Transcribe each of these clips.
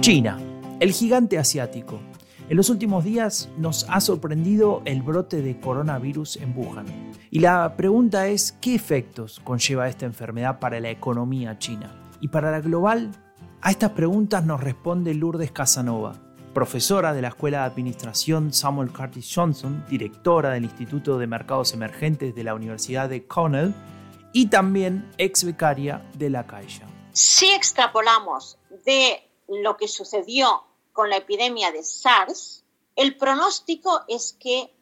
China, el gigante asiático. En los últimos días nos ha sorprendido el brote de coronavirus en Wuhan. Y la pregunta es, ¿qué efectos conlleva esta enfermedad para la economía china? Y para la global, a estas preguntas nos responde Lourdes Casanova, profesora de la Escuela de Administración Samuel Curtis Johnson, directora del Instituto de Mercados Emergentes de la Universidad de Cornell y también ex becaria de la Caixa. Si extrapolamos de lo que sucedió con la epidemia de SARS, el pronóstico es que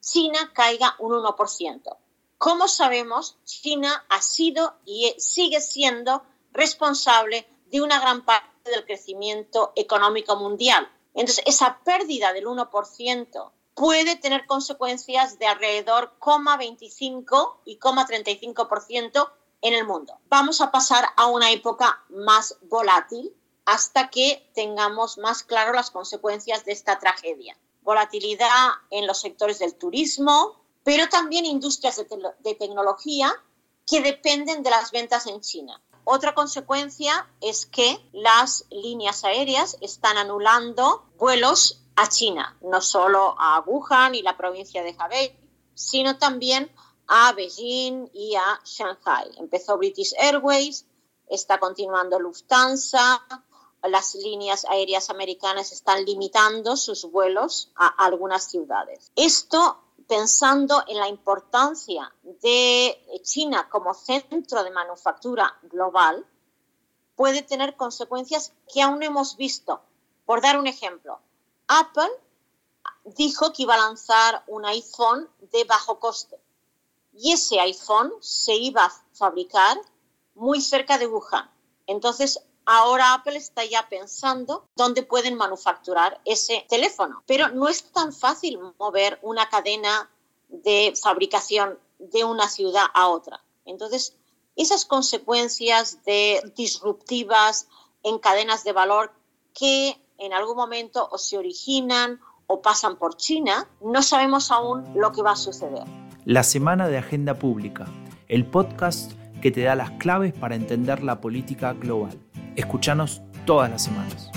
China caiga un 1%. Como sabemos, China ha sido y sigue siendo responsable de una gran parte del crecimiento económico mundial. Entonces, esa pérdida del 1% puede tener consecuencias de alrededor 0,25 y 0,35% en el mundo. Vamos a pasar a una época más volátil hasta que tengamos más claro las consecuencias de esta tragedia. Volatilidad en los sectores del turismo, pero también industrias de, de tecnología que dependen de las ventas en China. Otra consecuencia es que las líneas aéreas están anulando vuelos a China, no solo a Wuhan y la provincia de Hebei, sino también a Beijing y a Shanghai. Empezó British Airways, está continuando Lufthansa, las líneas aéreas americanas están limitando sus vuelos a algunas ciudades. Esto pensando en la importancia de China como centro de manufactura global, puede tener consecuencias que aún no hemos visto. Por dar un ejemplo, Apple dijo que iba a lanzar un iPhone de bajo coste y ese iPhone se iba a fabricar muy cerca de Wuhan. Entonces, ahora Apple está ya pensando dónde pueden manufacturar ese teléfono. Pero no es tan fácil mover una cadena de fabricación de una ciudad a otra. Entonces, esas consecuencias de disruptivas en cadenas de valor que en algún momento o se originan o pasan por China, no sabemos aún lo que va a suceder. La Semana de Agenda Pública, el podcast que te da las claves para entender la política global. Escúchanos todas las semanas.